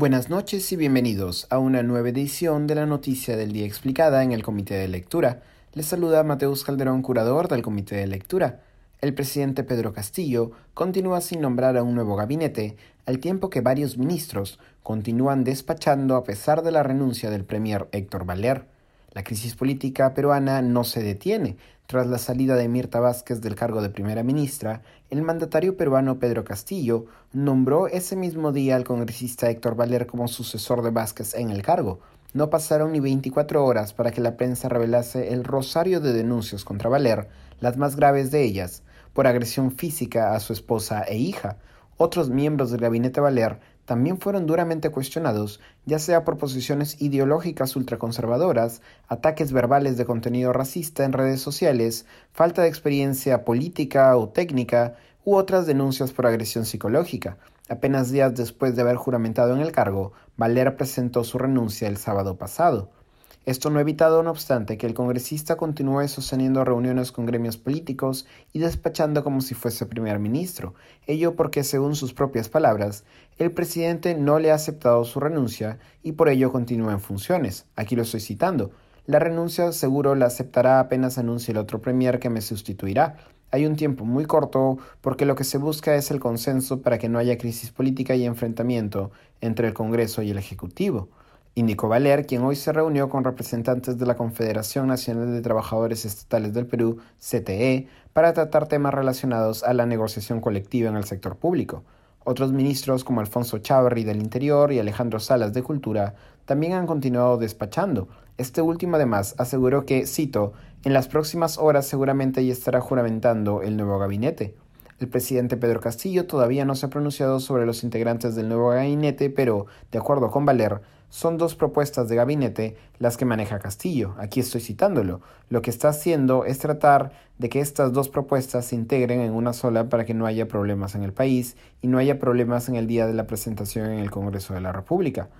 Buenas noches y bienvenidos a una nueva edición de la Noticia del Día Explicada en el Comité de Lectura. Les saluda Mateus Calderón, curador del Comité de Lectura. El presidente Pedro Castillo continúa sin nombrar a un nuevo gabinete, al tiempo que varios ministros continúan despachando a pesar de la renuncia del premier Héctor Valer. La crisis política peruana no se detiene. Tras la salida de Mirta Vázquez del cargo de primera ministra, el mandatario peruano Pedro Castillo nombró ese mismo día al congresista Héctor Valer como sucesor de Vázquez en el cargo. No pasaron ni 24 horas para que la prensa revelase el rosario de denuncias contra Valer, las más graves de ellas, por agresión física a su esposa e hija. Otros miembros del gabinete Valer también fueron duramente cuestionados, ya sea por posiciones ideológicas ultraconservadoras, ataques verbales de contenido racista en redes sociales, falta de experiencia política o técnica, u otras denuncias por agresión psicológica. Apenas días después de haber juramentado en el cargo, Valera presentó su renuncia el sábado pasado. Esto no ha evitado, no obstante, que el congresista continúe sosteniendo reuniones con gremios políticos y despachando como si fuese primer ministro, ello porque, según sus propias palabras, el presidente no le ha aceptado su renuncia y por ello continúa en funciones. Aquí lo estoy citando. La renuncia seguro la aceptará apenas anuncie el otro premier que me sustituirá. Hay un tiempo muy corto porque lo que se busca es el consenso para que no haya crisis política y enfrentamiento entre el Congreso y el Ejecutivo indicó Valer, quien hoy se reunió con representantes de la Confederación Nacional de Trabajadores Estatales del Perú, CTE, para tratar temas relacionados a la negociación colectiva en el sector público. Otros ministros como Alfonso Chávarri del Interior y Alejandro Salas de Cultura también han continuado despachando. Este último además aseguró que, cito, en las próximas horas seguramente ya estará juramentando el nuevo gabinete. El presidente Pedro Castillo todavía no se ha pronunciado sobre los integrantes del nuevo gabinete, pero, de acuerdo con Valer, son dos propuestas de gabinete las que maneja Castillo. Aquí estoy citándolo. Lo que está haciendo es tratar de que estas dos propuestas se integren en una sola para que no haya problemas en el país y no haya problemas en el día de la presentación en el Congreso de la República.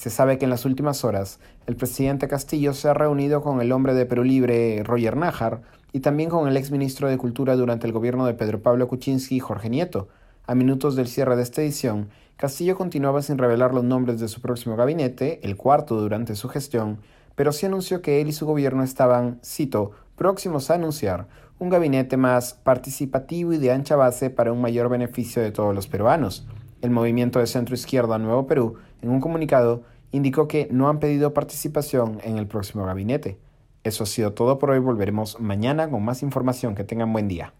Se sabe que en las últimas horas el presidente Castillo se ha reunido con el hombre de Perú Libre, Roger Nájar, y también con el exministro de Cultura durante el gobierno de Pedro Pablo Kuczynski y Jorge Nieto. A minutos del cierre de esta edición, Castillo continuaba sin revelar los nombres de su próximo gabinete, el cuarto durante su gestión, pero sí anunció que él y su gobierno estaban, cito, próximos a anunciar un gabinete más participativo y de ancha base para un mayor beneficio de todos los peruanos. El movimiento de centro izquierda Nuevo Perú, en un comunicado, indicó que no han pedido participación en el próximo gabinete. Eso ha sido todo por hoy. Volveremos mañana con más información. Que tengan buen día.